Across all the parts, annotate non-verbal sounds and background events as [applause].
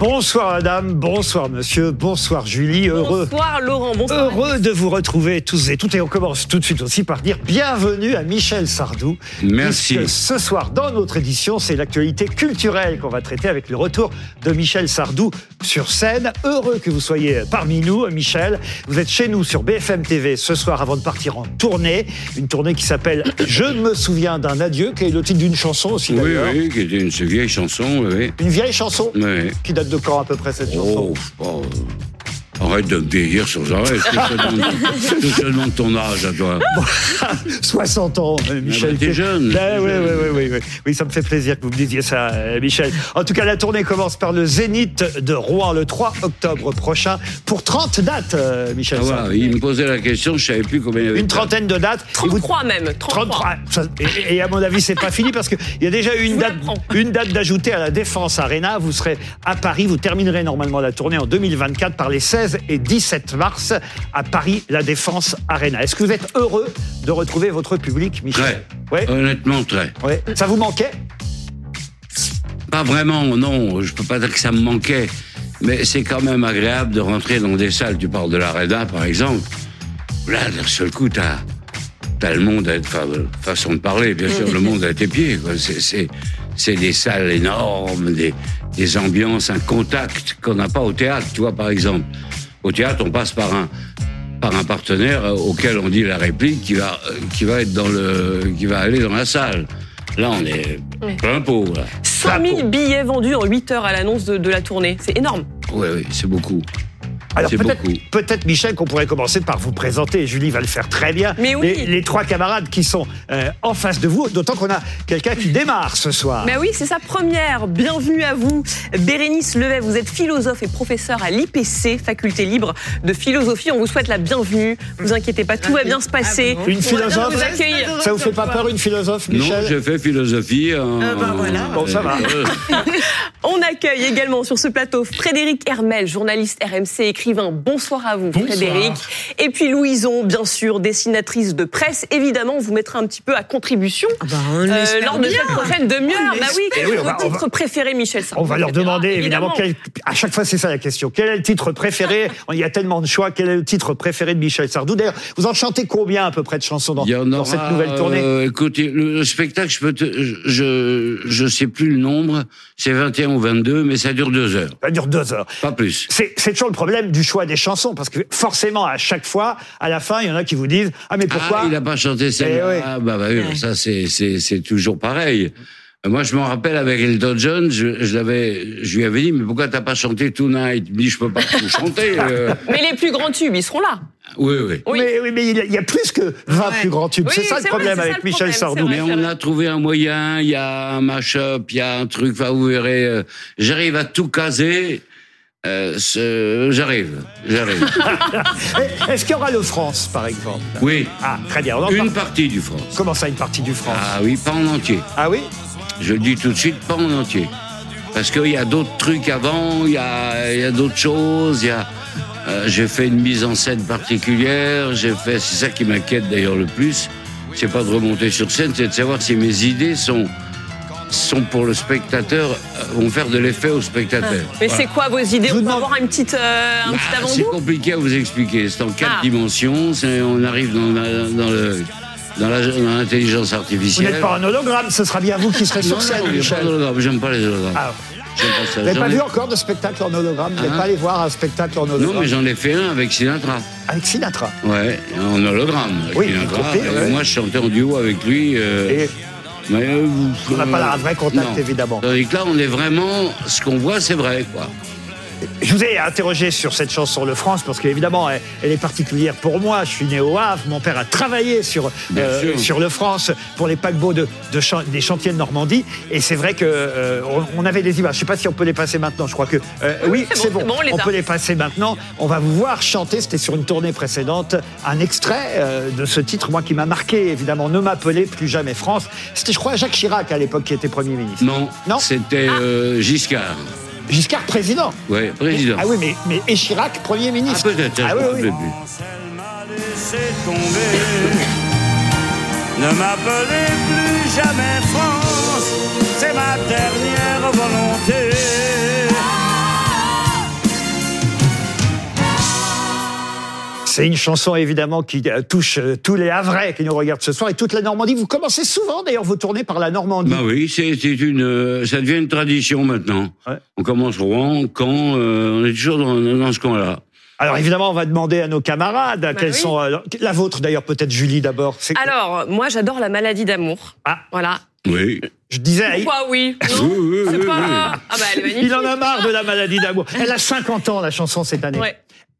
Bonsoir madame, bonsoir monsieur, bonsoir Julie, heureux. Bonsoir Laurent, bonsoir. Heureux de vous retrouver tous et toutes. Et on commence tout de suite aussi par dire bienvenue à Michel Sardou. Merci. Ce soir, dans notre édition, c'est l'actualité culturelle qu'on va traiter avec le retour de Michel Sardou sur scène. Heureux que vous soyez parmi nous, Michel. Vous êtes chez nous sur BFM TV ce soir avant de partir en tournée. Une tournée qui s'appelle Je me souviens d'un adieu, qui est le titre d'une chanson aussi Oui, d'ailleurs. oui, qui était une vieille chanson, oui. Une vieille chanson oui. qui date de quand à peu près cette chanson Oh, oh, arrête de me vieillir sans arrêt. Je te demande- ton âge à toi. 60 [laughs] ans, euh, Michel. bah, t'es jeune, Ben, oui, oui, oui, oui, oui. Oui, ça me fait plaisir que vous me disiez ça, euh, Michel. En tout cas, la tournée commence par le Zénith de Rouen le 3 octobre prochain pour 30 dates, euh, Michel. Ah, il me posait la question, je savais plus combien il y avait. Une trentaine de dates. Et vous- 33 même, 33. 33. Ça- Et, et à mon avis, c'est pas fini parce qu'il y a déjà eu une date, une date d'ajoutée à la Défense Arena. Vous serez à Paris. Vous terminerez normalement la tournée en 2024 par les 16 et 17 mars à Paris, la Défense Arena. Est-ce que vous êtes heureux de retrouver votre public, Michel Très. Ouais. Honnêtement, très. Ouais. Ça vous manquait Pas vraiment, non. Je peux pas dire que ça me manquait. Mais c'est quand même agréable de rentrer dans des salles. Tu parles de l'Arena, par exemple. Là, d'un seul coup, t'as as le monde à enfin, façon de parler, bien sûr, le monde à tes pieds. c'est des salles énormes, des, des ambiances, un contact qu'on n'a pas au théâtre, tu vois, par exemple. Au théâtre, on passe par un par un partenaire euh, auquel on dit la réplique qui va euh, qui va être dans le qui va aller dans la salle. Là, on est Oui. plein pot. Là. 100 000 billets vendus en 8 heures à l'annonce de, de la tournée. C'est énorme. Oui, oui, c'est beaucoup. Alors peut-être, Michel qu'on pourrait commencer par vous présenter. Julie va le faire très bien. Mais oui. Les, les trois camarades qui sont euh, en face de vous, d'autant qu'on a quelqu'un qui démarre ce soir. Mais oui, c'est sa première. Bienvenue à vous. Bérénice Levet, vous êtes philosophe et professeur à l'IPC, faculté libre de philosophie. On vous souhaite la bienvenue. Vous inquiétez pas, tout va bien se passer. Une On va bien philosophe vous accueillir. Ça vous fait pas peur une philosophe, Michel non, j'ai fait philosophie. En... ben voilà. Bon, ça va. Euh, [laughs] On accueille également sur ce plateau Frédéric Hermel, journaliste RMC, écrivain. Bonsoir à vous, Frédéric. Et puis Louison, bien sûr, dessinatrice de presse. Évidemment, on vous mettra un petit peu à contribution bah, on euh, lors de bien. cette prochaine demi-heure. Bah oui, quel Eh oui, est va- votre va- titre préféré, Michel Sardou On va leur demander évidemment, quel, à chaque fois c'est ça la question. Quel est le titre préféré? Il y a tellement de choix. Quel est le titre préféré de Michel Sardou? D'ailleurs, vous en chantez combien à peu près de chansons dans, cette nouvelle tournée? euh, écoutez, le, le spectacle, je peux te, je, je sais plus le nombre, c'est 21 ou 22, mais ça dure deux heures, Ça dure deux heures. pas plus. C'est c'est toujours le problème du choix des chansons, parce que forcément, à chaque fois, à la fin, il y en a qui vous disent Ah, mais pourquoi Ah, il a pas chanté celle-là. Eh oui. Ah, bah, bah oui, ça c'est toujours pareil. Moi, je me rappelle avec Elton John, je, je l'avais, je lui avais dit, mais pourquoi t'as pas chanté Tonight? Il me dit, je peux pas tout [laughs] chanter. euh. Mais les plus grands tubes, ils seront là. Oui, oui. Oui. Mais, oui, mais il y a- plus que 20 Ouais. plus grands tubes. Oui, c'est ça le problème vrai, avec ça Michel problème, Sardou. Mais on a trouvé un moyen, il y a un mash-up, il y a un truc, enfin, vous verrez, euh, j'arrive à tout caser. Euh, ce- j'arrive, j'arrive. [laughs] Est-ce qu'il y aura le France, par exemple? Oui, Ah, très bien. Une parle. partie du France. Comment ça, une partie du France? Ah oui, pas en entier. Ah oui? Je le dis tout de suite, pas en entier. Parce qu'il y a d'autres trucs avant, il y a, il y a d'autres choses, il y a... euh, j'ai fait une mise en scène particulière, j'ai fait... C'est ça qui m'inquiète d'ailleurs le plus. C'est pas de remonter sur scène, c'est de savoir si mes idées sont, sont pour le spectateur, euh, vont faire de l'effet au spectateur. Mais Voilà. c'est quoi vos idées Je vous On peut demande- avoir une petite, euh, un petit Bah, c'est avant-goût compliqué à vous expliquer. C'est en quatre Ah. dimensions. On arrive dans, le l'intelligence Vous artificielle. n'êtes pas un hologramme, ce sera bien vous qui serez [laughs] Non, sur non, scène, y a pas. J'aime pas les hologrammes. Ah, J'aime pas ça. vous n'avez pas ai- vu encore de spectacle en hologramme Vous n'êtes Hein pas allé voir un spectacle en hologramme Non, mais j'en ai fait un avec Sinatra. Avec Sinatra. Ouais, en hologramme. Oui, Sinatra. vous ouais. Moi, je chantais en duo avec lui. euh, Et mais, euh, on n'a pas un vrai contact, non. évidemment. Tandis que là, on est vraiment. Ce qu'on voit, c'est vrai, quoi. Je vous ai interrogé sur cette chanson Le France parce qu'évidemment elle, elle est particulière pour moi. Je suis né au Havre, mon père a travaillé sur euh, sur Le France pour les paquebots de, de chan- des chantiers de Normandie et c'est vrai que euh, on, on avait des images. Je sais pas si on peut les passer maintenant. Je crois que euh, oui, c'est bon, bon. c'est bon, on peut les passer maintenant. On va vous voir chanter. C'était sur une tournée précédente. Un extrait euh, de ce titre, moi qui m'a marqué évidemment. Ne m'appelez plus jamais France. C'était je crois Jacques Chirac à l'époque qui était premier ministre. Non, Non. c'était euh, Giscard. Giscard président. Ouais, président. Ah oui, mais, mais et Chirac premier Ah, ministre. peut-être, Ah oui, oui. rappelle plus. Elle m'a laissé tomber. Ne m'appelez plus jamais France, c'est ma dernière volonté. C'est une chanson évidemment qui euh, touche euh, tous les Havrais qui nous regardent ce soir et toute la Normandie. Vous commencez souvent d'ailleurs vos tournées par la Normandie. Bah oui, c'est une, euh, ça devient une tradition maintenant. Ouais. On commence Rouen, Caen, euh, on est toujours dans, dans ce coin-là. Alors évidemment, on va demander à nos camarades quelles Bah oui. sont euh, la vôtre d'ailleurs peut-être Julie d'abord. Alors, moi, j'adore la maladie d'amour. Ah. Voilà. Oui. Je disais, Pourquoi oui Oui, Non oui, C'est oui, pas... oui. Ah bah, elle est magnifique. il en a marre de la maladie d'amour. Elle a 50 ans la chanson cette année. Ouais.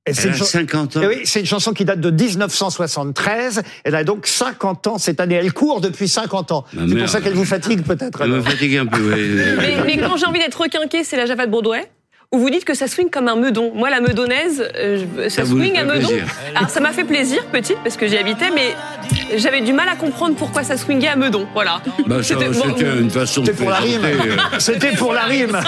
Et c'est Elle une a chan- 50 ans. Eh oui, c'est une chanson qui date de 1973. Elle a donc 50 ans cette année. Elle court depuis 50 ans. Ah, c'est pour ça qu'elle vous fatigue peut-être. Ça me fatigue un peu. oui. [laughs] Mais, mais quand j'ai envie d'être requinqué, c'est la Java de Broadway. Où vous dites que ça swing comme un meudon. Moi, la meudonnaise, euh, ça, swing à meudon. plaisir. Alors, ça m'a fait plaisir, petite, parce que j'y habitais, mais j'avais du mal à comprendre pourquoi ça swingait à meudon. Voilà. Bah, C'était- bon, C'était une façon de [laughs] C'était pour la rime. C'était pour la rime.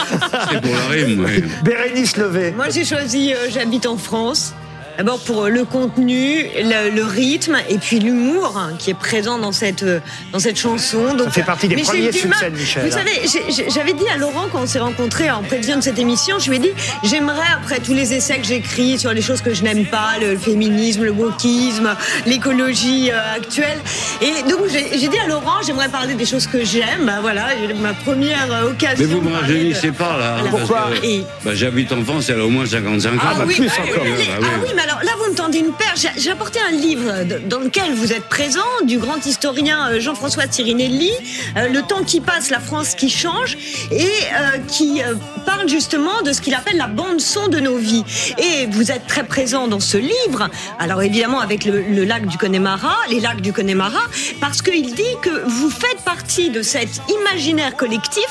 C'était pour la rime, oui. Bérénice Levé. Moi, j'ai choisi euh, J'habite en France. D'abord pour euh, le contenu, le, le rythme et puis l'humour qui est présent dans cette euh, dans cette chanson. Donc, Ça fait partie des premiers succès de Michel, Vous hein. savez, j'avais dit à Laurent quand on s'est rencontrés en prévision de cette émission, je lui ai dit j'aimerais après tous les essais que j'écris sur les choses que je n'aime pas, le féminisme, le wokisme, l'écologie euh, actuelle. Et donc j'ai dit à Laurent j'aimerais parler des choses que j'aime. Bah voilà, ma première occasion. Mais vous me de- pas, là. hein, Voilà. Et- bah, J'habite en France, elle a au moins 55 ans. Ah, bah, oui, plus bah, encore. oui, Ah, ah oui. Alors là, vous me tendez une perche. J'ai- apporté un livre dans lequel vous êtes présent, du grand historien euh, Jean-François Tirinelli, euh, Le temps qui passe, la France qui change, et euh, qui parle justement de ce qu'il appelle la bande-son de nos vies. Et vous êtes très présent dans ce livre, alors évidemment avec le, le lac du Connemara, les lacs du Connemara, parce qu'il dit que vous faites partie de cet imaginaire collectif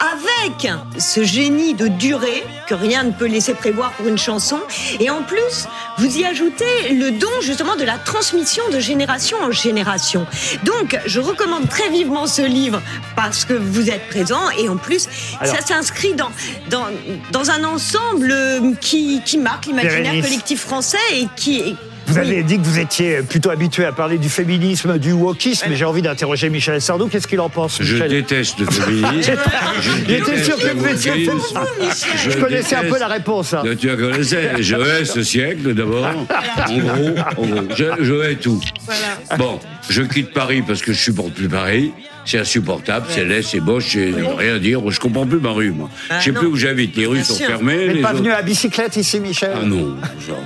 avec ce génie de durée que rien ne peut laisser prévoir pour une chanson. Et en plus, vous y ajoutez le don justement de la transmission de génération en génération. Donc, je recommande très vivement ce livre parce que vous êtes présent et en plus, Alors- ça s'inscrit dans, dans, dans un ensemble euh, qui, qui marque l'imaginaire collectif français et qui... Vous Oui. avez dit que vous étiez plutôt habitué à parler du féminisme, du wokisme, mais j'ai envie d'interroger Michel Sardou. Qu'est-ce qu'il en pense, Je déteste le [laughs] féminisme. Je J'étais sûr que vous étiez wokisme. Je connaissais un peu la réponse. hein. Tu la connaissais. Je hais ce siècle d'abord. En gros, en gros. Je, je hais tout. Bon, je quitte Paris parce que je supporte plus Paris. C'est insupportable, c'est laid, c'est moche, c'est rien à dire. Je comprends plus ma rue, moi. Je sais plus où j'habite. Les rues Bien sont sûr. fermées. Vous n'êtes pas autres- venu à bicyclette ici, Michel Ah non, genre.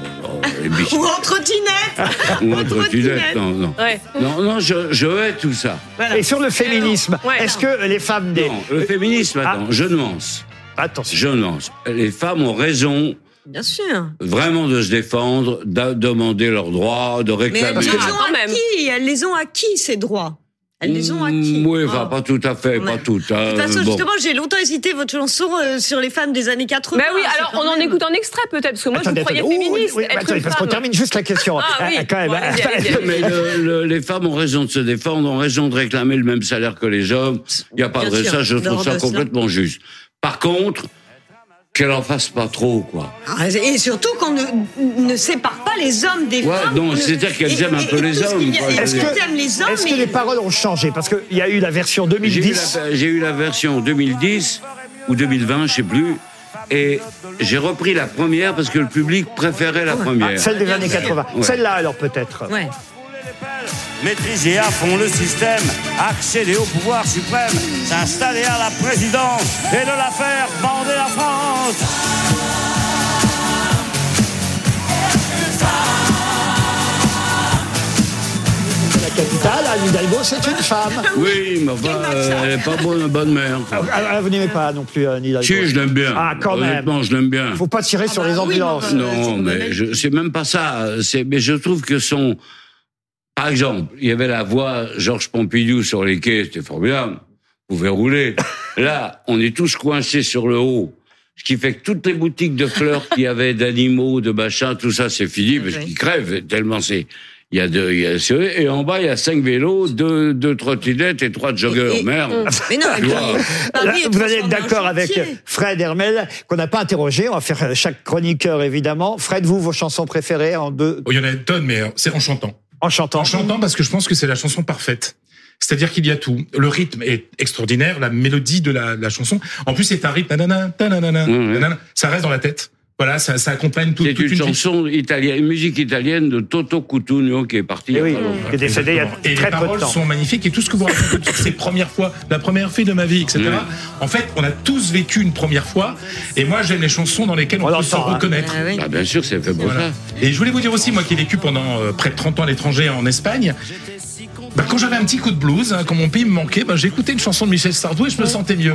Ou en trottinette [laughs] Ou en trottinette, non, non. Ouais. Non, non, je, je hais tout ça. Et sur le féminisme, Ouais, est-ce que les femmes des... Non, le féminisme, Ah. attends, je nuance. Attention. Je nuance. Les femmes ont raison Bien sûr. vraiment de se défendre, de demander leurs droits, de Mais elles réclamer. les Ah, ont même. acquis, elles les ont acquis, ces droits. Elles les ont acquis. Mm, Oui, enfin, Oh. pas tout à fait, pas toutes. hein, De toute façon, bon. justement, j'ai longtemps hésité votre chanson euh, sur les femmes des années 80. Bah oui, c'est alors on en écoute un extrait peut-être, parce que moi je vous croyais féministe. oui, être attendez, parce qu'on termine juste la question. Ah oui. Quand même. Bon, allez-y, [laughs] allez-y. Mais le- le- les femmes ont raison de se défendre, ont raison de réclamer le même salaire que les hommes. Il n'y a pas Bien de sûr, ça, je trouve ça complètement juste. Par contre, qu'elle en fasse pas trop, quoi. Ah, Et surtout qu'on ne, ne sépare pas les hommes des Ouais, femmes. non, c'est-à-dire qu'elles aiment un peu les hommes, Est-ce aiment les hommes Est-ce que mais- les paroles ont changé? Parce qu'il y a eu la version J'ai eu, 2010. la, j'ai eu la version 2010 ou 2020, je sais plus. Et j'ai repris la première parce que le public préférait la Ah, première. celle des années 80. Ouais. Celle-là, alors, peut-être. Ouais. Maîtriser à fond le système, accéder au pouvoir suprême, s'installer à la présidence et de la faire bander la France. La capitale, Anne Hidalgo, c'est une femme. Oui, mais enfin, euh, elle n'est pas bonne, bonne mère. quoi. Ah, ah, vous n'aimez pas non plus Anne Hidalgo Si, je l'aime bien. Ah, quand même. Honnêtement, je l'aime bien. Faut pas tirer sur les ambulances. Non, mais je- c'est même pas ça. Mais je trouve que son, par exemple, il y avait la voix Georges Pompidou sur les quais, c'était formidable. Vous pouvez rouler. [laughs] Là, on est tous coincés sur le haut. Ce qui fait que toutes les boutiques de fleurs qu'il y avait, d'animaux, de machins, tout ça, c'est fini parce qu'ils crèvent tellement c'est. Il y a deux, il y a, et en bas, il y a cinq vélos, deux, deux trottinettes et trois joggers. Et- et- Merde. Mais non, Là, vous allez être d'accord avec. Fred Hermel, qu'on n'a pas interrogé. On va faire chaque chroniqueur, évidemment. Fred, vous, vos chansons préférées en deux, Oh, il y en a une tonne, mais euh, c'est en chantant. En chantant. En chantant parce que je pense que c'est la chanson parfaite. C'est-à-dire qu'il y a tout. Le rythme est extraordinaire, la mélodie de la, la chanson. En plus, c'est un rythme. nanana, Ouais, ouais. nanana. Ça reste dans la tête. Voilà, ça, ça accompagne tout, C'est toute une une chanson italienne, une musique italienne de Toto Cutugno qui est parti. Eh oui, pas longtemps. qui est décédé il y a Et très les peu de paroles temps. sont magnifiques et tout ce que vous racontez sur ces premières fois, la première fille de ma vie, etc. Oui. En fait, on a tous vécu une première fois. Et moi, j'aime les chansons dans lesquelles on, On peut s'en l'entend, hein. reconnaître. Oui. Ah, bien sûr, c'est fait pour Voilà. ça. Et je voulais vous dire aussi, moi qui ai vécu pendant euh, près de 30 ans à l'étranger en Espagne, bah, quand j'avais un petit coup de blues, hein, quand mon pays me manquait, bah, j'écoutais une chanson de Michel Sardou et je me sentais mieux.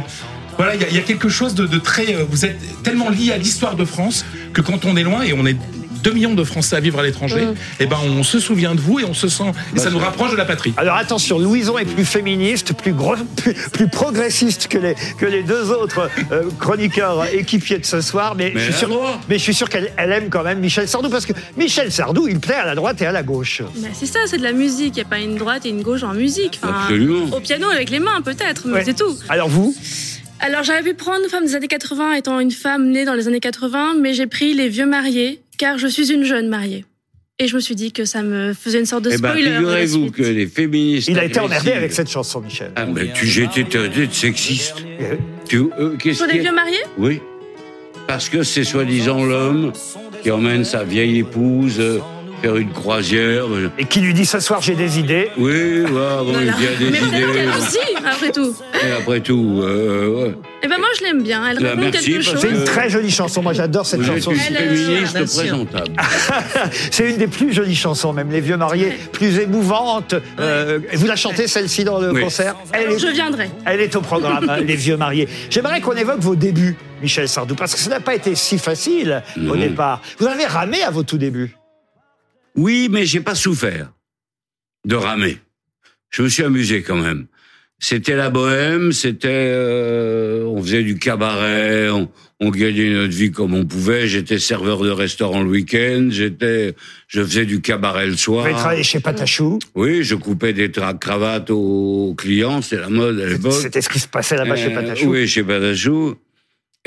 Voilà, il y, a- il y a quelque chose de, de très. euh, vous êtes tellement lié à l'histoire de France que quand on est loin et on est 2 millions de Français à vivre à l'étranger, et ben on se souvient de vous et on se sent et ça nous rapproche de la patrie. Alors attention, Louison est plus féministe, plus, gros, plus, plus progressiste que les, que les deux autres euh, chroniqueurs équipiers de ce soir, mais, Mais je suis sûr, mais je suis sûr qu'elle elle aime quand même Michel Sardou, parce que Michel Sardou, il plaît à la droite et à la gauche. Bah, c'est ça, c'est de la musique. Il n'y a pas une droite et une gauche en musique. Enfin, Absolument. Au piano avec les mains peut-être, mais Ouais. c'est tout. Alors vous? Alors j'avais pu prendre Femme des années 80 étant une femme née dans les années 80, mais j'ai pris Les Vieux Mariés car je suis une jeune mariée. Et je me suis dit que ça me faisait une sorte de Eh ben, spoiler. de la figurez-vous que les féministes. Il a été emmerdé avec cette chanson, Michel. Ah, mais tu, j'ai été de sexiste. Tu, euh, qu'est-ce Sur les vieux mariés Oui. Parce que c'est soi-disant l'homme qui emmène sa vieille épouse euh, faire une croisière. euh, Et qui lui dit ce soir j'ai des idées. Oui, ouais, bon, Voilà. il y a des Mais idées. qu'elle aussi, après tout. Et après tout, euh, ouais. Eh ben moi je l'aime bien. Elle Bah, raconte merci, quelque chose. C'est une très jolie chanson, moi j'adore cette vous êtes chanson. une Elle, féministe présentable. [laughs] C'est une des plus jolies chansons, même les vieux mariés, plus émouvante. Euh, vous la chantez celle-ci dans le Oui. concert elle est, je viendrai. elle est au programme, hein, les vieux mariés. J'aimerais qu'on évoque vos débuts, Michel Sardou, parce que ça n'a pas été si facile au départ. Vous avez ramé à vos tout débuts. Oui, mais j'ai pas souffert de ramer. Je me suis amusé quand même. C'était la bohème, c'était, euh, on faisait du cabaret, on, on gagnait notre vie comme on pouvait. J'étais serveur de restaurant le week-end, j'étais, je faisais du cabaret le soir. Vous avez travaillé chez Patachou. Oui, je coupais des cravates aux clients, c'était la mode à l'époque. C'était ce qui se passait là-bas chez Euh, Patachou. Oui, chez Patachou.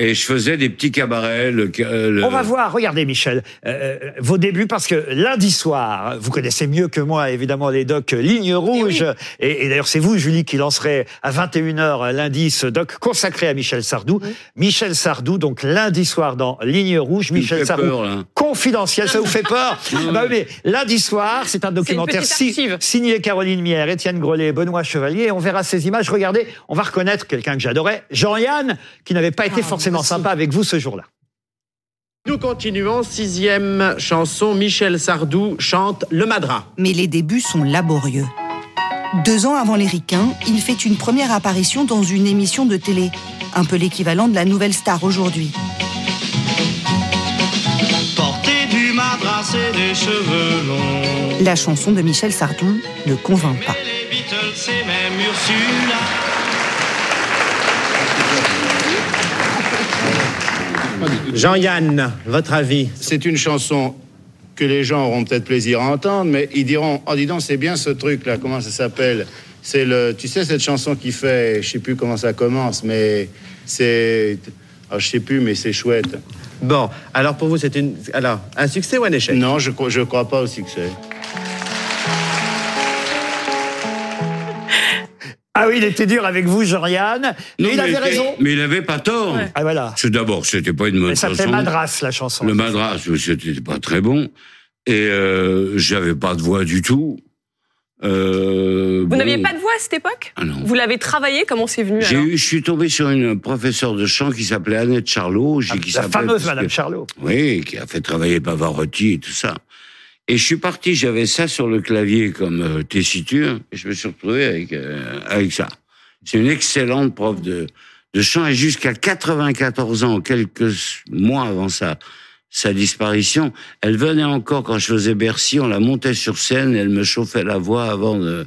Et je faisais des petits cabarets. Le, le- On va voir, regardez Michel, euh, vos débuts, parce que lundi soir, vous connaissez mieux que moi évidemment les docs Ligne Rouge, et, et d'ailleurs c'est vous Julie qui lancerez à 21h lundi ce doc consacré à Michel Sardou. Michel Sardou, donc lundi soir dans Ligne Rouge, Michel Sardou. peur, là. Confidentiel, ça vous fait peur? [laughs] Ah bah oui, mais lundi soir, c'est un documentaire si- signé Caroline Mière, Étienne Grelet, Benoît Chevalier. Et on verra ces images. Regardez, on va reconnaître quelqu'un que j'adorais, Jean-Yann, qui n'avait pas été forcément sympa avec vous ce jour-là. Nous continuons, sixième chanson, Michel Sardou chante Le Madras. mais les débuts sont laborieux. Deux ans avant les Ricains, il fait une première apparition dans une émission de télé, un peu l'équivalent de la nouvelle star aujourd'hui. Porter du madras et des cheveux longs. La chanson de Michel Sardou ne convainc pas. Les Beatles et même Ursula. Jean-Yann, votre avis C'est une chanson que les gens auront peut-être plaisir à entendre, mais ils diront Oh, dis donc, c'est bien ce truc-là, comment ça s'appelle? C'est le. Tu sais, cette chanson qui fait. Je sais plus comment ça commence, mais c'est. Oh, je sais plus, mais c'est chouette. Bon, alors pour vous, c'est une... Alors, un succès ou un échec? Non, je, je crois pas au succès. Ah oui, il était dur avec vous, Jean-Yann. Mais il avait était- raison. Mais il avait pas tort. Ah voilà. C'est d'abord, c'était pas une bonne Elle s'appelait chanson. Madras, la chanson. Le Madras, c'était pas très bon. Et euh, j'avais pas de voix du tout. Euh, Vous bon, n'aviez pas de voix à cette époque Ah non. Vous l'avez travaillé Comment c'est venu J'ai alors eu, je suis tombé sur une professeure de chant qui s'appelait Annette Charlot. j'ai- qui La fameuse Madame que- Charlot. Oui, qui a fait travailler Pavarotti et tout ça. Et je suis parti, j'avais ça sur le clavier comme euh, tessiture, et je me suis retrouvé avec, euh, avec ça. C'est une excellente prof de, de chant, et jusqu'à 94 ans, quelques mois avant ça, sa disparition, elle venait encore quand je faisais Bercy, on la montait sur scène, elle me chauffait la voix avant de...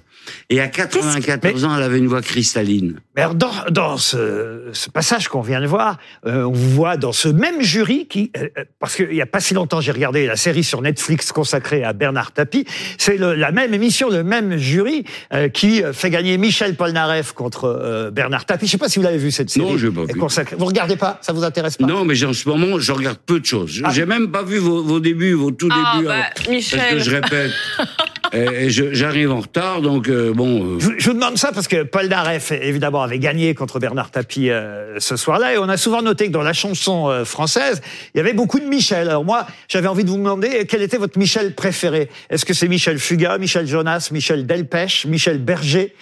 Et à 94 ans, elle avait une voix cristalline. Mais alors, dans, dans ce, ce passage qu'on vient de voir, euh, on vous voit dans ce même jury qui, euh, euh, parce qu'il n'y a pas si longtemps, j'ai regardé la série sur Netflix consacrée à Bernard Tapie. C'est la même émission, le même jury euh, qui fait gagner Michel Polnareff contre euh, Bernard Tapie. Je ne sais pas si vous l'avez vu cette série. Non, j'ai pas vu. consacrée- Vous regardez pas Ça vous intéresse pas? Non, mais en ce moment, je regarde peu de choses. Ah. J'ai même pas vu vos, vos débuts, vos tout Ah, débuts. bah, alors, Parce Michel. que je répète. [laughs] et, j'arrive en retard, donc euh, bon. euh, Je, je vous demande ça parce que Paul Naref, évidemment, avait gagné contre Bernard Tapie euh, ce soir-là. Et on a souvent noté que dans la chanson euh, française, il y avait beaucoup de Michel. Alors moi, j'avais envie de vous demander quel était votre Michel préféré? Est-ce que c'est Michel Fugain, Michel Jonas, Michel Delpech, Michel Berger?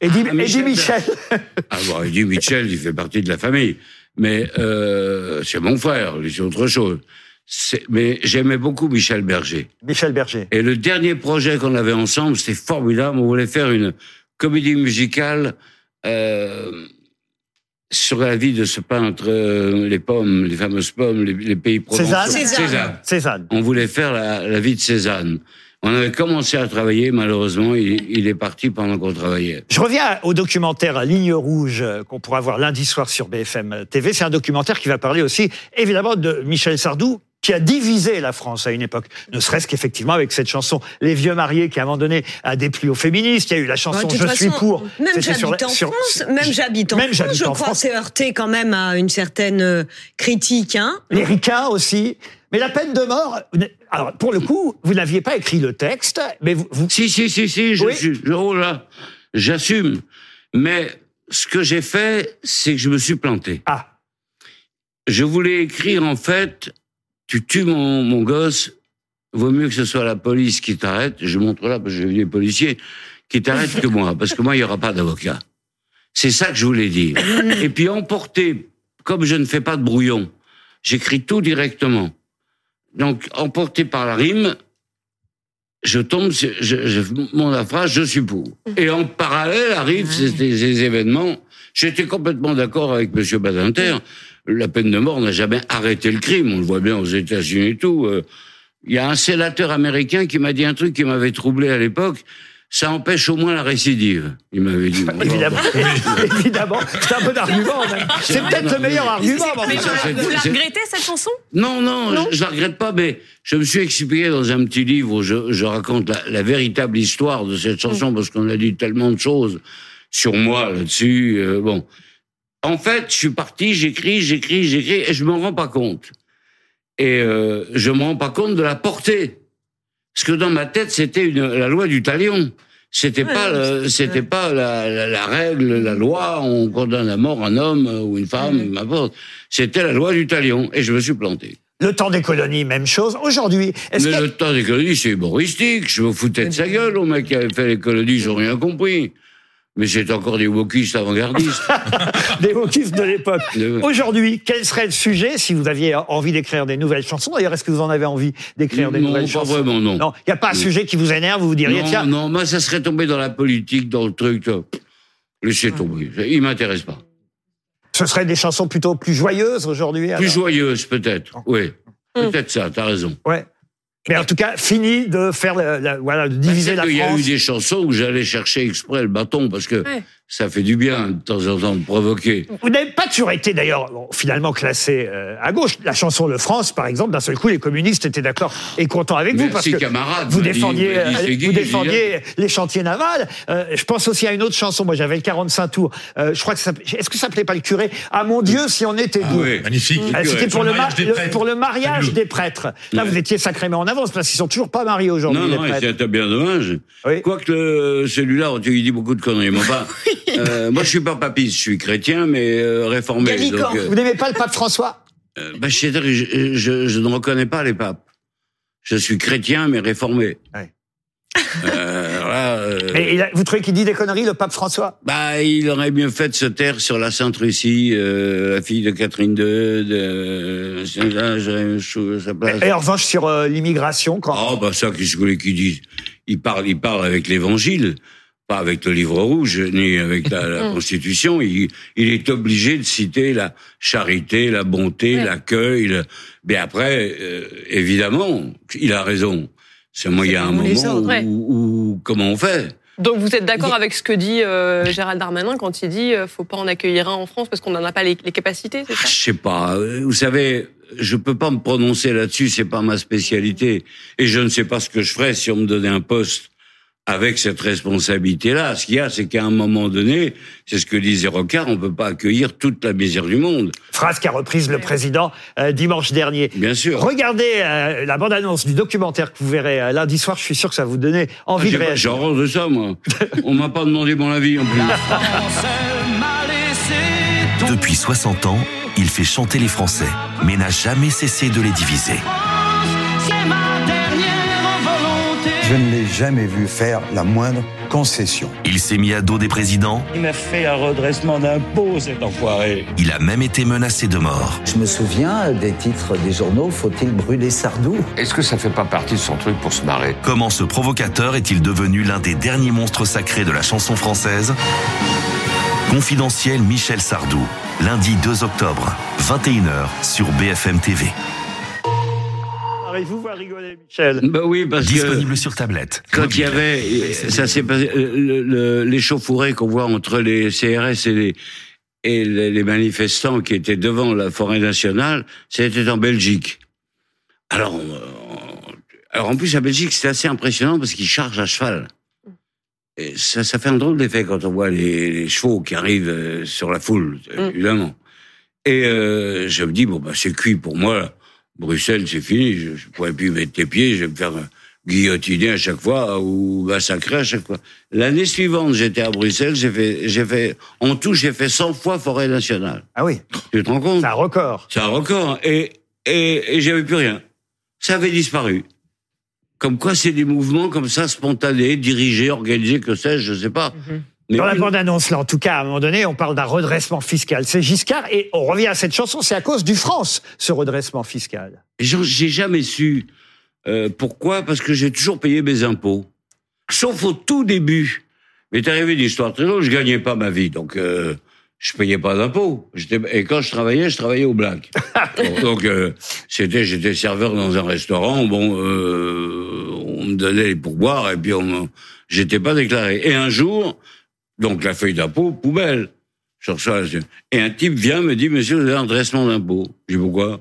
Eddie, Ah, Michel Eddie Michel. [laughs] Ah bon, Eddie Mitchell, il fait partie de la famille. Mais c'est mon frère, c'est autre chose. Mais j'aimais beaucoup Michel Berger. Michel Berger. Et le dernier projet qu'on avait ensemble, c'était formidable. On voulait faire une comédie musicale euh, sur la vie de ce peintre, euh, les pommes, les fameuses pommes, les, les pays provençaux. Cézanne Cézanne. Cézanne. On voulait faire la, la vie de Cézanne. On avait commencé à travailler, malheureusement, il, il est parti pendant qu'on travaillait. Je reviens au documentaire Ligne Rouge euh, qu'on pourra voir lundi soir sur BFM TV. C'est un documentaire qui va parler aussi, évidemment, de Michel Sardou, qui a divisé la France à une époque. Ne serait-ce qu'effectivement avec cette chanson Les Vieux Mariés, qui à un moment donné a déplu aux féministes. Il y a eu la chanson toute Je suis façon, pour. Même j'habite en sur- France, même j'habite en France, je en crois, c'est heurté quand même à une certaine euh, critique. Hein. Les ricains aussi. Mais la peine de mort, alors pour le coup, vous n'aviez pas écrit le texte, mais vous... vous- Si, si, si, si, je Oui. suis, je- oh j'assume. Mais ce que j'ai fait, c'est que je me suis planté. Ah, Je voulais écrire, en fait, tu tues mon, mon gosse, vaut mieux que ce soit la police qui t'arrête, je montre là, parce que j'ai vu des policiers, qui t'arrêtent que moi, parce que moi, il n'y aura pas d'avocat. C'est ça que je voulais dire. Et puis emporter, comme je ne fais pas de brouillon, j'écris tout directement. Donc, emporté par la rime, je tombe, sur- je, je monte la phrase, je suis pour. Et en parallèle arrivent ces, ces- ces événements. J'étais complètement d'accord avec Monsieur Badinter. La peine de mort n'a jamais arrêté le crime. On le voit bien aux États-Unis et tout. Euh, Il y a un sénateur américain qui m'a dit un truc qui m'avait troublé à l'époque. Ça empêche au moins la récidive. Il m'avait dit. [laughs] évidemment. [laughs] évidemment. C'est un bon argument, même. C'est peut-être le meilleur argument. mais vous la regrettez cette chanson? Non, non, Non je, je la regrette pas, mais je me suis expliqué dans un petit livre où je, je raconte la, la véritable histoire de cette chanson parce qu'on a dit tellement de choses sur moi là-dessus. euh, bon, en fait, je suis parti, j'écris, j'écris, j'écris, et je me rends pas compte. Et euh, je me rends pas compte de la portée, parce que dans ma tête, c'était une- la loi du talion. C'était pas, c'était pas la, la- la règle, la loi. On condamne à mort un homme ou une femme, n'importe. C'était la loi du talion, et je me suis planté. Le temps des colonies, même chose. Aujourd'hui, est-ce Mais que le temps des colonies, c'est humoristique. Je me foutais de sa gueule au mec qui avait fait les colonies, ils ont rien compris. Mais c'est encore des wokistes avant-gardistes. [laughs] des wokistes de l'époque. De- Aujourd'hui, quel serait le sujet si vous aviez envie d'écrire des nouvelles chansons? D'ailleurs, est-ce que vous en avez envie d'écrire des Non, nouvelles pas chansons? vraiment, non. Non, il n'y a pas un sujet qui vous énerve, vous vous diriez, non, tiens, non, moi, ça serait tombé dans la politique, dans le truc. Laissez tomber. Il m'intéresse pas. ce serait des chansons plutôt plus joyeuses aujourd'hui. Plus alors? joyeuse, peut-être. Oui. Peut-être ça, t'as raison. Ouais. Mais en tout cas, fini de faire, la- la- voilà, de diviser la Il y a eu France. des chansons où j'allais chercher exprès le bâton parce que Ouais. Ça fait du bien de temps en temps de provoquer. Vous n'avez pas toujours été d'ailleurs bon, finalement classé euh, à gauche. La chanson Le France, par exemple, d'un seul coup, les communistes étaient d'accord et contents avec vous parce que vous dit- défendiez, dit, euh, vous défendiez les chantiers navals. Euh, je pense aussi à une autre chanson. Moi, j'avais le 45 tours. Euh, je crois que ça, est-ce que ça s'appelait pas le curé? Ah mon Dieu, si on était Ah deux. oui. Magnifique. Ah, C'était pour le, mariage ma- des le- prêtres. pour le mariage Fabuleux. des prêtres. Là, Ouais. vous étiez sacrément en avance parce qu'ils sont toujours pas mariés aujourd'hui. Non, les non, c'était bien dommage. Oui. Quoique le- celui-là, tu dis beaucoup de conneries. Mais enfin, [laughs] euh, moi, je suis pas papiste, je suis chrétien, mais euh, réformé. Donc, euh, Vous n'aimez pas le pape François? Euh, bah, que je, je, je ne reconnais pas les papes. Je suis chrétien, mais réformé. Ouais. Euh, euh, Mais a- vous trouvez qu'il dit des conneries, le pape François? Bah, il aurait mieux fait de se taire sur la Sainte Russie, euh, la fille de Catherine II, de Là, j'aurais chou- sa place. Et en revanche, sur euh, l'immigration, quand. Oh, bah ça, qu'est-ce que je voulais qu'il dise? Il parle, il parle avec l'Évangile, pas avec le livre rouge, ni avec la, la [laughs] Constitution. Il, il est obligé de citer la charité, la bonté, Ouais. l'accueil. le- Mais après, euh, évidemment, il a raison. C'est moi, il y a un moment autres, où, ouais. où- comment on fait? Donc vous êtes d'accord avec ce que dit euh, Gérald Darmanin quand il dit euh, faut pas en accueillir un en France parce qu'on n'en a pas les, les capacités, c'est Ah, ça Je sais pas. euh, Vous savez, je peux pas me prononcer là-dessus. C'est pas ma spécialité. Et je ne sais pas ce que je ferais si on me donnait un poste avec cette responsabilité-là. Ce qu'il y a, c'est qu'à un moment donné, c'est ce que disait Rocard, on peut pas accueillir toute la misère du monde. Phrase qu'a reprise le président euh, dimanche dernier. Bien sûr. Regardez euh, la bande-annonce du documentaire que vous verrez euh, lundi soir. Je suis sûr que ça va vous donner envie Ah, de réagir. J'ai de ça, moi. on m'a pas demandé mon avis en plus. Depuis 60 ans, il fait chanter les Français, mais n'a jamais cessé de les diviser. Je ne l'ai jamais vu faire la moindre concession. Il s'est mis à dos des présidents, Il m'a fait un redressement d'impôt, cet enfoiré. il a même été menacé de mort. Je me souviens des titres des journaux Faut-il brûler Sardou? Est-ce que ça fait pas partie de son truc pour se marrer? Comment ce provocateur est-il devenu l'un des derniers monstres sacrés de la chanson française? Confidentiel Michel Sardou, lundi 2 octobre, 21h sur BFM TV. Arrivez-vous à rigoler, Michel Bah oui, parce que Disponible sur tablette. quand il y avait, ça s'est passé, euh, le- le- l'échauffourée qu'on voit entre les CRS et les, et les les manifestants qui étaient devant la forêt nationale, c'était en Belgique. Alors, on- alors en plus à Belgique, c'est assez impressionnant parce qu'ils chargent à cheval. Et ça, ça fait un drôle d'effet quand on voit les, les chevaux qui arrivent euh, sur la foule, Mm. évidemment. Et euh, je me dis bon bah c'est cuit pour moi. Bruxelles, c'est fini. Je, je pourrais plus mettre les pieds. Je vais me faire guillotiner à chaque fois ou massacrer à chaque fois. L'année suivante, j'étais à Bruxelles. J'ai fait, j'ai fait, en tout, j'ai fait 100 fois forêt nationale. Ah oui, Tu te rends compte? C'est un record. C'est un record. Et et, et j'avais plus rien. Ça avait disparu. Comme quoi, c'est des mouvements comme ça, spontanés, dirigés, organisés, que sais-je, je sais pas. Mais Dans la bande-annonce, là, en tout cas, à un moment donné, on parle d'un redressement fiscal. C'est Giscard, et on revient à cette chanson, c'est à cause du France, ce redressement fiscal. J'ai jamais su euh, pourquoi, parce que j'ai toujours payé mes impôts. Sauf au tout début. Mais t'es arrivé une histoire très longue, je gagnais pas ma vie, donc euh, je payais pas d'impôts. Et quand je travaillais, je travaillais au black. [laughs] donc donc, euh, c'était, j'étais serveur dans un restaurant. Bon, euh, on me donnait les pourboires et puis on, j'étais pas déclaré. Et un jour, donc la feuille d'impôt poubelle. Je reçois la- et un type vient me dit Monsieur, vous avez un redressement d'impôt. Je dis pourquoi?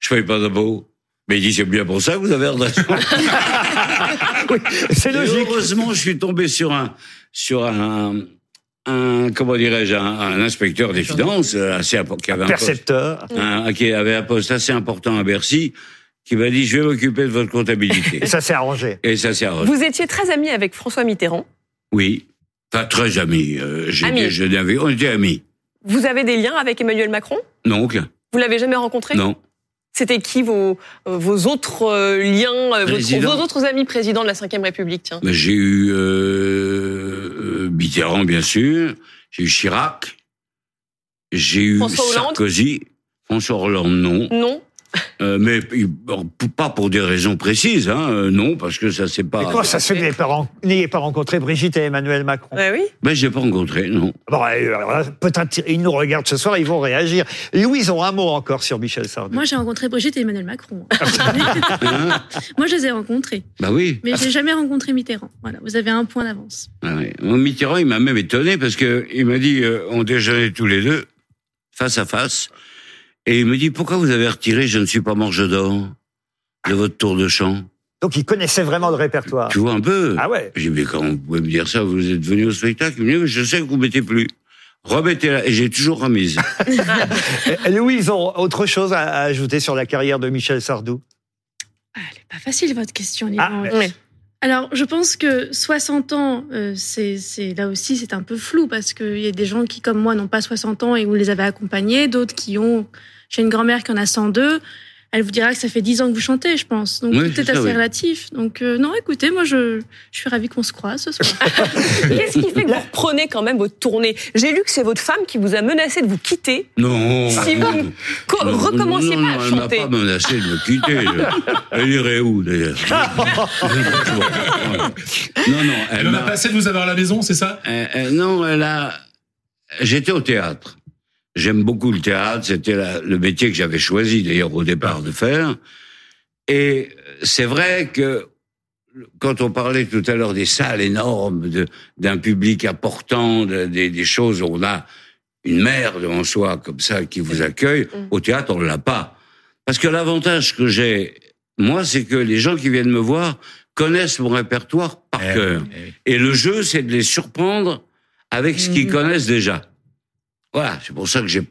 Je paye pas d'impôt. Mais il dit c'est bien pour ça que vous avez un redressement. [laughs] c'est Et logique. Heureusement, je suis tombé sur un sur un un comment dirais-je un, un inspecteur des finances euh, assez qui avait un poste, un- qui avait un poste assez important à Bercy, qui m'a dit je vais m'occuper de votre comptabilité. Et ça s'est arrangé. Et ça s'est arrangé. Vous étiez très ami avec François Mitterrand. Oui, pas très amis. Euh, J'ai Amis. déjeuné avec. On était amis. Vous avez des liens avec Emmanuel Macron? Non, aucun. Vous l'avez jamais rencontré? Non. C'était qui vos, vos autres euh, liens, euh, votre- Président. vos autres amis présidents de la Ve République tiens? Ben, J'ai eu euh, euh, Mitterrand, bien sûr. J'ai eu Chirac. J'ai eu François Hollande? Sarkozy. François Hollande, non. Non Euh, mais pas pour des raisons précises, hein. euh, non, parce que ça c'est pas. Et comment ça se fait que n'ayez pas, rencontré Brigitte et Emmanuel Macron? Oui. Ben j'ai pas rencontré, non. Bon, euh, alors là, peut-être ils nous regardent ce soir, ils vont réagir. Louise, ont un mot encore sur Michel Sardou. Moi, j'ai rencontré Brigitte et Emmanuel Macron. Hein [laughs] [laughs] Moi, je les ai rencontrés. bah oui. Mais j'ai jamais rencontré Mitterrand. Voilà, vous avez un point d'avance. Ah ouais. Mitterrand, il m'a même étonné parce que il m'a dit, euh, on déjeunait tous les deux, face à face, et il me dit, pourquoi vous avez retiré Je ne suis pas mort, je dors de votre tour de chant Donc il connaissait vraiment le répertoire. Tu vois un peu Ah ouais J'ai dit, mais comment vous pouvez me dire ça Vous êtes venu au spectacle Il me dit, mais je sais que vous mettez plus. Remettez-la. Et j'ai toujours remise. [laughs] Euh, Louise, ont autre chose à, à ajouter sur la carrière de Michel Sardou? Pas facile, votre question, Ah, Alors, je pense que 60 ans, euh, c'est là aussi, c'est un peu flou parce qu'il y a des gens qui, comme moi, n'ont pas 60 ans et vous les avez accompagnés, d'autres qui ont. J'ai une grand-mère qui en a 102. Elle vous dira que ça fait 10 ans que vous chantez, je pense. Donc, Oui, tout c'est est ça, assez oui. relatif. Donc, euh, non, écoutez, moi, je, je suis ravie qu'on se croise ce soir. [laughs] [laughs] Qu'est-ce qui fait que vous reprenez quand même votre tournée? J'ai lu que c'est votre femme qui vous a menacé de vous quitter Non. si vous ne co- Non, recommenciez non, pas non, à Elle m'a chanter. pas menacé de me quitter. [laughs] Elle irait où, d'ailleurs? Non, non. Elle en a passé de vous avoir à la maison, c'est ça? Euh, euh, non, elle a. J'étais au théâtre. J'aime beaucoup le théâtre. C'était le métier que j'avais choisi d'ailleurs au départ de faire. Et c'est vrai que quand on parlait tout à l'heure des salles énormes, d'un public important, de- des, des choses où on a une mère devant soi comme ça qui vous accueille, au théâtre on l'a pas. Parce que l'avantage que j'ai, moi, c'est que les gens qui viennent me voir connaissent mon répertoire par Eh cœur. oui, eh oui. Et le jeu, c'est de les surprendre avec ce qu'ils connaissent déjà. Voilà, c'est pour ça que j'ai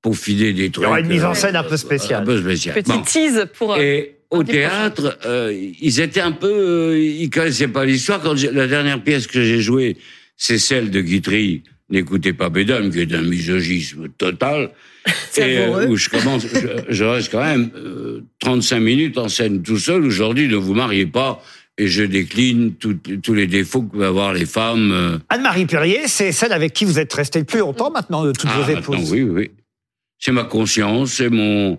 peaufiné des Il trucs. y aura une mise en euh, scène un peu un spéciale. peu spécial. Petit Bon. tease pour. euh, Et au théâtre, euh, ils étaient un peu, euh, ils connaissaient pas l'histoire. Quand la dernière pièce que j'ai jouée, c'est celle de Guitry. N'écoutez pas Bédame, qui est un misogisme total. [laughs] et euh, où je commence, je, je reste quand même euh, 35 minutes en scène tout seul. Aujourd'hui, ne vous mariez pas. Et je décline tout- tous les défauts que peuvent avoir les femmes. euh, Anne-Marie Perrier, c'est celle avec qui vous êtes resté le plus longtemps maintenant de toutes ah, vos épouses? oui, oui, oui. C'est ma conscience, c'est mon,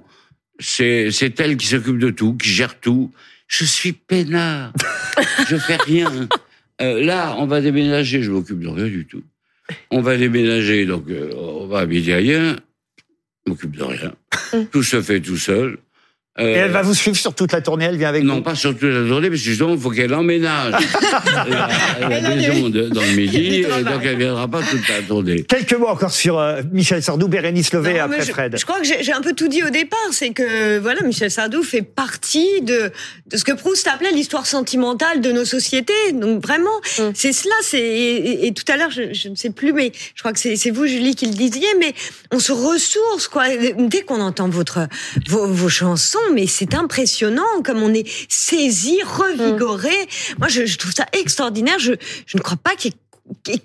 c'est, c'est elle qui s'occupe de tout, qui gère tout. Je suis peinard. [laughs] je fais rien. Euh, là, on va déménager, je m'occupe de rien du tout. On va déménager, donc euh, on va habiter ailleurs. Je m'occupe de rien. tout se fait tout seul. Euh, Et elle va vous suivre sur toute la tournée, elle vient avec non, vous pas sur toute la journée, parce que justement, il faut qu'elle emménage la, la maison de- dans le midi, et donc elle viendra pas toute la journée. Quelques mots encore sur euh, Michel Sardou, Bérénice Levé Non, après je, Fred. je crois que j'ai un peu tout dit au départ, c'est que voilà, Michel Sardou fait partie de, de ce que Proust appelait l'histoire sentimentale de nos sociétés. Donc vraiment, c'est cela. Et, et- et tout à l'heure, je, je ne sais plus, mais je crois que c'est c'est vous, Julie, qui le disiez. Mais on se ressource quoi. Dès qu'on entend votre vos, vos chansons, mais c'est impressionnant comme on est saisi, revigoré. Moi, je, je trouve ça extraordinaire. Je je ne crois pas qu'il y ait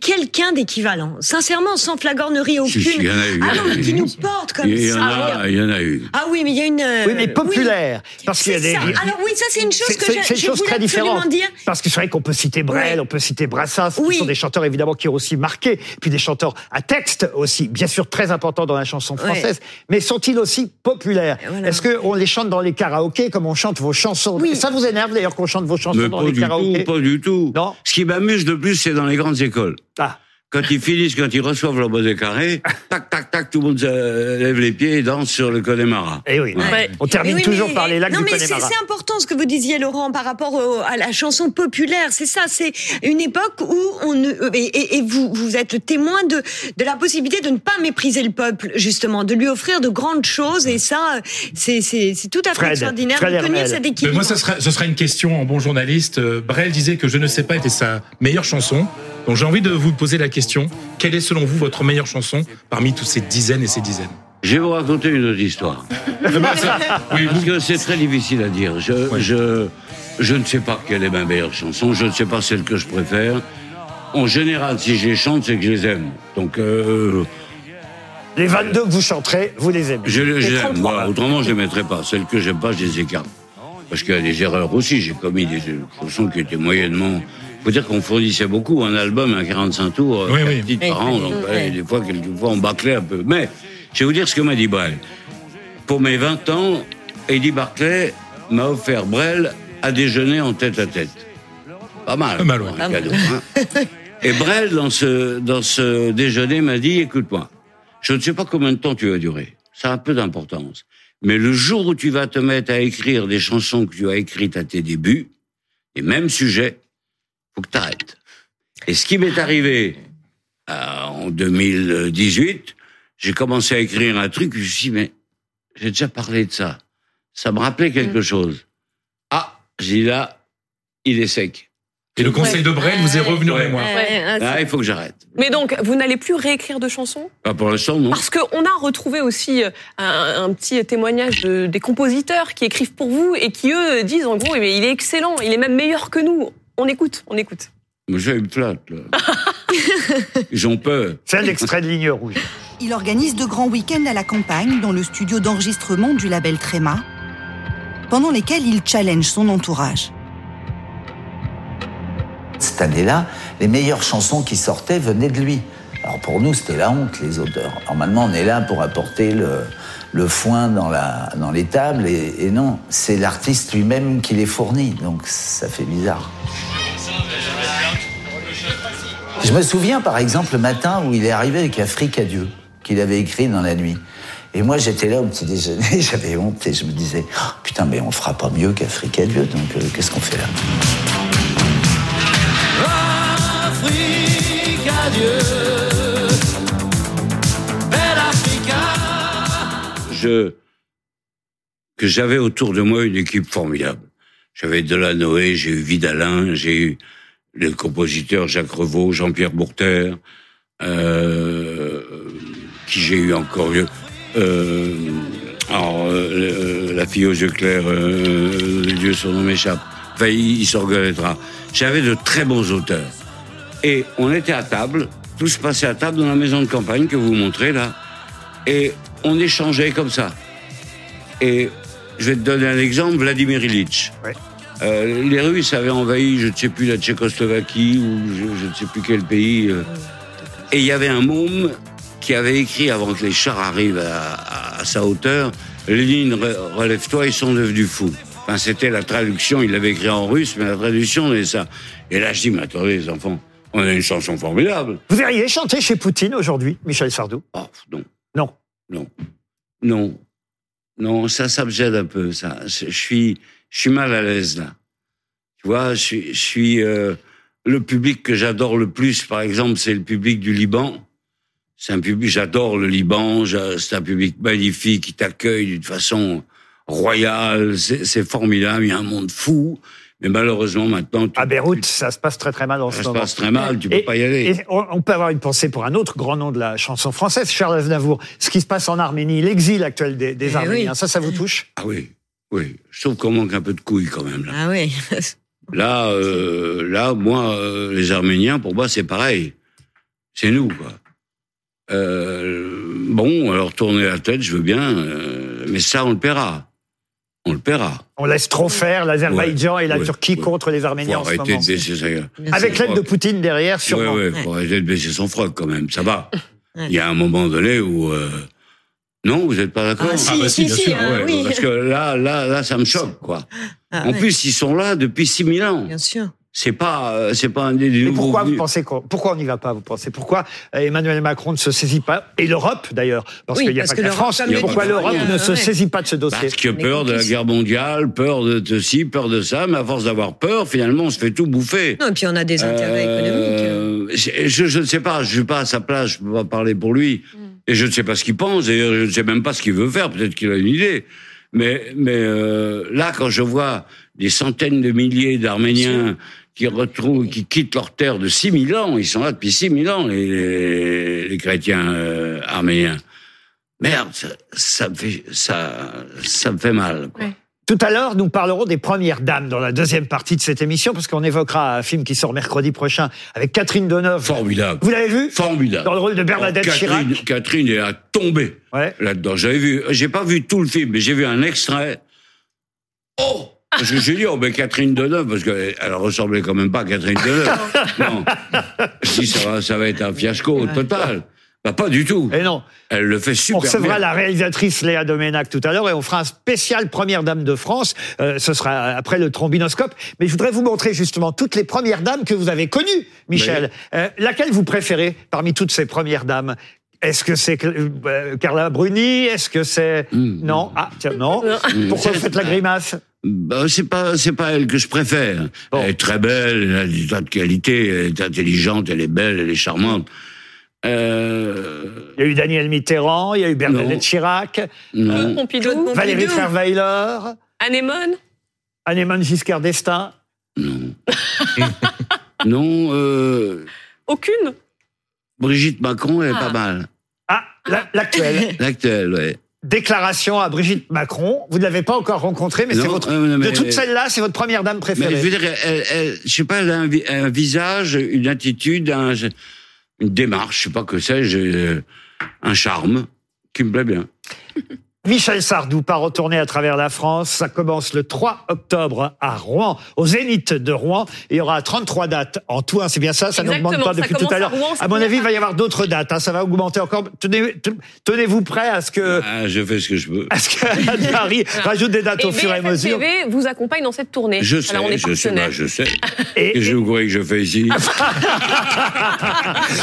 quelqu'un d'équivalent. Sincèrement, sans flagornerie aucune. Si, si, il y en a eu, il y en Ah non, qui nous porte comme Il y en ça. il y en a eu. Ah oui, mais il y a une. euh, Oui, mais populaire. Parce qu'il y a C'est des. ça. Alors oui, ça c'est une chose C'est- que je chose voulais très absolument différente. dire. Parce que c'est vrai qu'on peut citer Brel, Oui. on peut citer Brassens, qui Oui. sont des chanteurs évidemment qui ont aussi marqué, puis des chanteurs à texte aussi, bien sûr très importants dans la chanson française, mais sont-ils aussi populaires? Voilà. Est-ce qu'on les chante dans les karaokés comme on chante vos chansons? Oui. Ça vous énerve d'ailleurs qu'on chante vos chansons Mais dans pas les du karaokés? tout, pas du tout. Non. Ce qui m'amuse le plus, c'est dans les grandes écoles. Ah. Quand ils finissent, quand ils reçoivent leur bonnet carré, tac, tac, tac, tout le monde euh, lève les pieds et danse sur le Connemara. Eh oui, Ouais. on termine Mais oui, toujours mais- par les lacs non, du mais c'est Connemara. c'est important ce que vous disiez, Laurent, par rapport au- à la chanson populaire. C'est ça, c'est une époque où on ne, et, et- et vous, vous êtes le témoin de, de la possibilité de ne pas mépriser le peuple, justement, de lui offrir de grandes choses. Et ça, c'est tout à fait Fred, extraordinaire Fred de tenir cet Mais équilibre. moi, ce sera, ce sera une question en bon journaliste. Euh, Brel disait que Je ne sais pas était sa meilleure chanson. Donc j'ai envie de vous poser la question. Quelle est selon vous votre meilleure chanson parmi toutes ces dizaines et ces dizaines Je vais vous raconter une autre histoire. [laughs] Parce que c'est très difficile à dire. Je, je, je ne sais pas quelle est ma meilleure chanson, je ne sais pas celle que je préfère. En général, si je les chante, c'est que je les aime. Donc, euh, Les 22 que vous chanterez, vous les aimez. je, je Les les aime. 33. Voilà, autrement, je les mettrai pas. Celles que j'aime pas, je les écarte. Parce qu'il y a des erreurs aussi. J'ai commis des chansons qui étaient moyennement. Faut dire qu'on fournissait beaucoup un album à 45 tours, Oui, quatre oui. titres par Oui, an. oui, Donc, oui. ouais, des fois, quelquefois, on bâclait un peu. Mais, je vais vous dire ce que m'a dit Brel. Pour mes 20 ans, Eddie Barclay m'a offert Brel à déjeuner en tête à tête. Pas mal. Pas mal, ouais. cadeau, hein. [laughs] Et Brel, dans ce, dans ce déjeuner, m'a dit, écoute-moi, je ne sais pas combien de temps tu vas durer. Ça a un peu d'importance. Mais le jour où tu vas te mettre à écrire des chansons que tu as écrites à tes débuts, les mêmes sujets, faut que tu arrêtes. Et ce qui m'est arrivé euh, en 2018, j'ai commencé à écrire un truc, je me suis dit, mais j'ai déjà parlé de ça. Ça me rappelait quelque chose. Ah, j'ai dit là, il est sec. Et le conseil de Brel vous est revenu en Ouais. mémoire. Ouais, ah, Là, il faut que j'arrête. Mais donc, vous n'allez plus réécrire de chansons? Pas pour l'instant, non. Parce qu'on a retrouvé aussi euh, un, un petit témoignage de- des compositeurs qui écrivent pour vous et qui, eux, disent en gros, eh il est excellent, il est même meilleur que nous. On écoute, on écoute. Il me flatte, là. [laughs] Ils ont peur. C'est un extrait de Ligne Rouge. Il organise de grands week-ends à la campagne dans le studio d'enregistrement du label Tréma, pendant lesquels il challenge son entourage. Cette année-là, les meilleures chansons qui sortaient venaient de lui. Alors pour nous, c'était la honte, les auteurs. Normalement, on est là pour apporter le, le foin dans, la, dans les tables, et, non, c'est l'artiste lui-même qui les fournit, donc ça fait bizarre. Je me souviens par exemple le matin où il est arrivé avec Afrique à Dieu, qu'il avait écrit dans la nuit. Et moi j'étais là au petit déjeuner, [laughs] j'avais honte et je me disais, Oh, putain mais on fera pas mieux qu'Afrique à Dieu, donc euh, qu'est-ce qu'on fait là? Que j'avais autour de moi une équipe formidable. J'avais Delanoë, j'ai eu Vidalin, j'ai eu les compositeurs Jacques Revaux, Jean-Pierre Bourter, euh, qui j'ai eu encore eu. Euh, alors, euh, la fille aux yeux clairs, euh, Dieu son nom m'échappe. Enfin, il, il s'en reconnaîtra. J'avais de très bons auteurs. Et on était à table, tout se passait à table dans la maison de campagne que vous montrez là. Et on échangeait comme ça. Et je vais te donner un exemple, Vladimir Ilitch. Euh, les Russes avaient envahi, je ne sais plus, la Tchécoslovaquie ou je, je ne sais plus quel pays. euh. et il y avait un môme qui avait écrit avant que les chars arrivent à, à- à sa hauteur, Lénine, re- relève-toi, ils sont devenus fous. Enfin, c'était la traduction, il l'avait écrit en russe, mais la traduction c'est ça. Et là, je dis, mais attendez, les enfants, on a une chanson formidable. Vous verriez chanter chez Poutine aujourd'hui, Michel Sardou? Oh, non. Non. Non. Non. Non, ça, ça me gêne un peu, ça. Je suis, je suis mal à l'aise, là. Tu vois, je suis, euh, le public que j'adore le plus, par exemple, c'est le public du Liban. C'est un public, j'adore le Liban, c'est un public magnifique qui t'accueille d'une façon royale, c'est formidable, il y a un monde fou. Mais malheureusement, maintenant, À Beyrouth, ça se passe très très mal en ça ce se moment. passe très mal, tu peux Et- pas y aller. Et on, on peut avoir une pensée pour un autre grand nom de la chanson française, Charles Aznavour. Ce qui se passe en Arménie, l'exil actuel des, des Eh Arméniens, oui. ça, ça vous touche? Ah oui, oui. Je trouve qu'on manque un peu de couilles quand même, là. Ah oui. [laughs] Là, euh, là, moi, euh, les Arméniens, pour moi, c'est pareil. C'est nous, quoi. Euh, bon, alors tourner la tête, je veux bien, euh, mais ça, on le paiera. On le paiera. On laisse trop faire l'Azerbaïdjan Ouais, et la ouais, Turquie ouais. contre les Faut Arméniens en ce moment. de baisser sa gueule. Avec l'aide de Poutine derrière, sûrement. Ouais, ouais, faut arrêter de baisser son froc quand même, ça va. Il y a un moment donné où... euh, Non, vous n'êtes pas d'accord Ah, si, bah si, si, si, hein, Ouais, oui. Parce que là, là, là, ça me choque, quoi. Ah, en ouais. plus, ils sont là depuis 6000 ans. Bien sûr. C'est pas, euh, c'est pas un des nouveaux pourquoi vous pensez qu'on, pourquoi on n'y va pas, vous pensez? Pourquoi euh, Emmanuel Macron ne se saisit pas Et l'Europe, d'ailleurs, parce Oui, qu'il n'y a parce pas que que la France. le Pourquoi l'Europe ne se saisit pas de ce dossier? Parce que peur de la guerre mondiale, peur de ceci, peur de ça, mais à force d'avoir peur, finalement, on se fait tout bouffer. Non, et puis on a des intérêts économiques. Euh, je, je- je ne sais pas, je suis pas à sa place, je peux pas parler pour lui. Et je ne sais pas ce qu'il pense, et je ne sais même pas ce qu'il veut faire, peut-être qu'il a une idée. Mais, mais euh, là, quand je vois des centaines de milliers d'Arméniens qui retrouvent, qui quittent leur terre de 6000 ans, ils sont là depuis 6000 ans, les, les, les chrétiens euh, arméniens. Merde, ça, ça me fait, ça, ça me fait mal. quoi. Tout à l'heure, nous parlerons des premières dames dans la deuxième partie de cette émission, parce qu'on évoquera un film qui sort mercredi prochain avec Catherine Deneuve. Formidable. Vous l'avez vu? Formidable. Dans le rôle de Bernadette Oh, Catherine, Chirac. Catherine est à tomber là-dedans. J'avais vu, j'ai pas vu tout le film, mais j'ai vu un extrait. Oh Parce que j'ai dit, oh, ben Catherine Deneuve, parce qu'elle ressemblait quand même pas à Catherine Deneuve. [laughs] non. Dis, ça va, ça va être un fiasco total. Bah, pas du tout. Et non. Elle le fait On super recevra bien. la réalisatrice Léa Doménac tout à l'heure et on fera un spécial Première Dame de France. Euh, ce sera après le trombinoscope. Mais je voudrais vous montrer justement toutes les Premières Dames que vous avez connues, Michel. Euh, laquelle vous préférez parmi toutes ces Premières Dames? Est-ce que c'est euh, Carla Bruni? Est-ce que c'est non Ah tiens non. Pourquoi vous [laughs] faites la grimace? Bah, c'est pas, c'est pas elle que je préfère. Elle est très belle, elle a des tas de qualités, elle est intelligente, elle est belle, elle est charmante. Euh, Il y a eu Daniel Mitterrand, il y a eu Bernadette Chirac, non. Pompidou. Valérie Trierweiler, Anémone. Annémone Giscard d'Estaing. [laughs] Non, euh, Aucune. Brigitte Macron, elle est Ah. pas mal. Ah, la- l'actuelle. L'actuelle, ouais. Déclaration à Brigitte Macron. Vous ne l'avez pas encore rencontrée, mais c'est votre. euh, non, mais- de toutes celles-là, c'est votre première dame Mais préférée. je veux dire, elle, elle- je sais pas, elle a un, vi- un visage, une attitude, un- une démarche, je sais pas que c'est, j'ai un charme qui me plaît bien. Michel Sardou part retourner à travers la France. Ça commence le 3 octobre à Rouen, au Zénith de Rouen. Il y aura 33 dates en tout. hein, c'est bien ça, ça n'augmente pas depuis tout à à l'heure. C'est À mon avis, il va y avoir d'autres dates. hein, ça va augmenter encore. Tenez- Tenez-vous prêt à ce que, Ah, je fais ce que je peux. à ce que Marie [laughs] rajoute des dates Et au fur et à mesure. TV vous accompagne dans cette tournée. Je sais, Alors on est je sais, bah, je sais. [laughs] Et- Et, je vous croyez que je fais ici [laughs]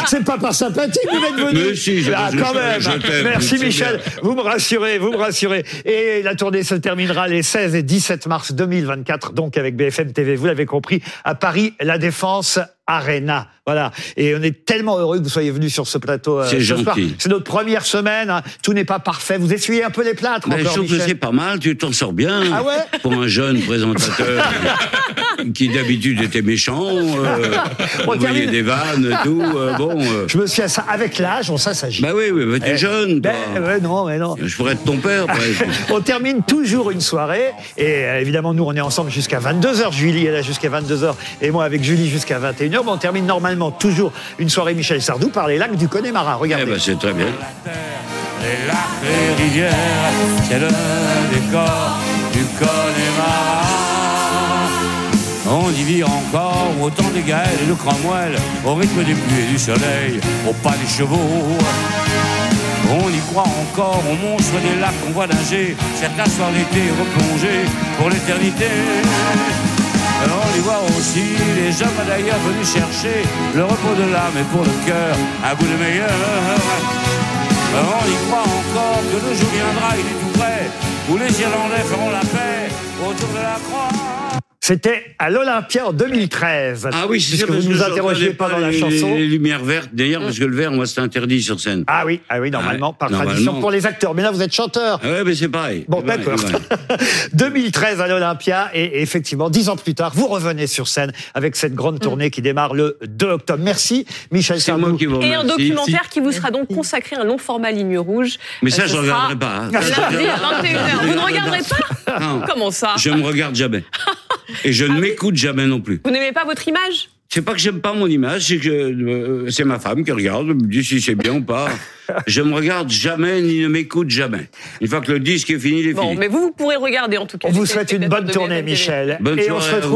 C'est pas par sympathie que vous êtes venu. Mais si, je- ah, je- quand je- même. Merci Michel. bien. Vous me rassurez, vous me rassurez. Et la tournée se terminera les 16 et 17 mars 2024, donc avec BFM TV. Vous l'avez compris, à Paris, La Défense, Arena. Voilà. Et on est tellement heureux que vous soyez venu sur ce plateau. euh, C'est ce soir. gentil. C'est notre première semaine. hein. Tout n'est pas parfait. Vous essuyez un peu les plâtres Ben, je encore, trouve que c'est pas mal, tu t'en sors bien. Ah ouais Pour un jeune présentateur qui d'habitude était méchant, euh, [laughs] On envoyait termine. des vannes et tout. euh, bon. euh. Je me suis à ça avec l'âge, on ça s'agit. Bah oui, oui, bah, t'es Eh, jeune, ben, ouais, non, mais non. Je pourrais être ton père. [laughs] On termine toujours une soirée et euh, évidemment nous on est ensemble jusqu'à 22h. Julie est là jusqu'à 22h et moi avec Julie jusqu'à 21h. On termine normalement toujours une soirée Michel Sardou par les lacs du Connemara. Regardez. Eh ben, c'est très bien. Les lacs, les rivières, c'est le décor du Connemara. On y vit encore au temps des Gaëls et de Cromwell, au rythme des pluies et du soleil, au pas des chevaux. On y croit encore aux monstres des lacs qu'on voit nager, certains soirs l'été replongés pour l'éternité. On y voit aussi les hommes d'ailleurs venus chercher le repos de l'âme et pour le cœur un goût de meilleur. On y croit encore que le jour viendra, il est tout près, où les Irlandais feront la paix autour de la croix. C'était à l'Olympia en 2013. Ah oui, c'est ça, vous parce que nous interrogez pas dans la les, chanson. Les, lumières vertes, d'ailleurs, parce que le vert, moi, c'est interdit sur scène. Ah oui, ah oui, normalement, par Normalement. tradition pour les acteurs. Mais là, vous êtes chanteur. Ah ouais, mais c'est pareil. Bon, d'accord. c'est pareil. [laughs] 2013 à l'Olympia et effectivement, dix ans plus tard, vous revenez sur scène avec cette grande tournée qui démarre le 2 octobre. Merci, Michel C'est Sardou. moi qui vous Et un documentaire qui vous sera donc consacré, un long format ligne rouge. Mais ça, Euh, je ne regarderai pas. hein. [laughs] Lundi à 21h. Vous ne regarderez pas Non. Comment ça Je me regarde jamais. [laughs] Et je ne m'écoute jamais non plus. Vous n'aimez pas votre image? C'est pas que j'aime pas mon image, c'est que euh, c'est ma femme qui regarde, me dit si c'est bien ou pas. [laughs] Je me regarde jamais ni ne m'écoute jamais. Une fois que le disque est fini, il est Bon, fini. mais vous, vous pourrez regarder en tout cas. On vous souhaite une bonne tournée. Michel. Bonne et on se retrouve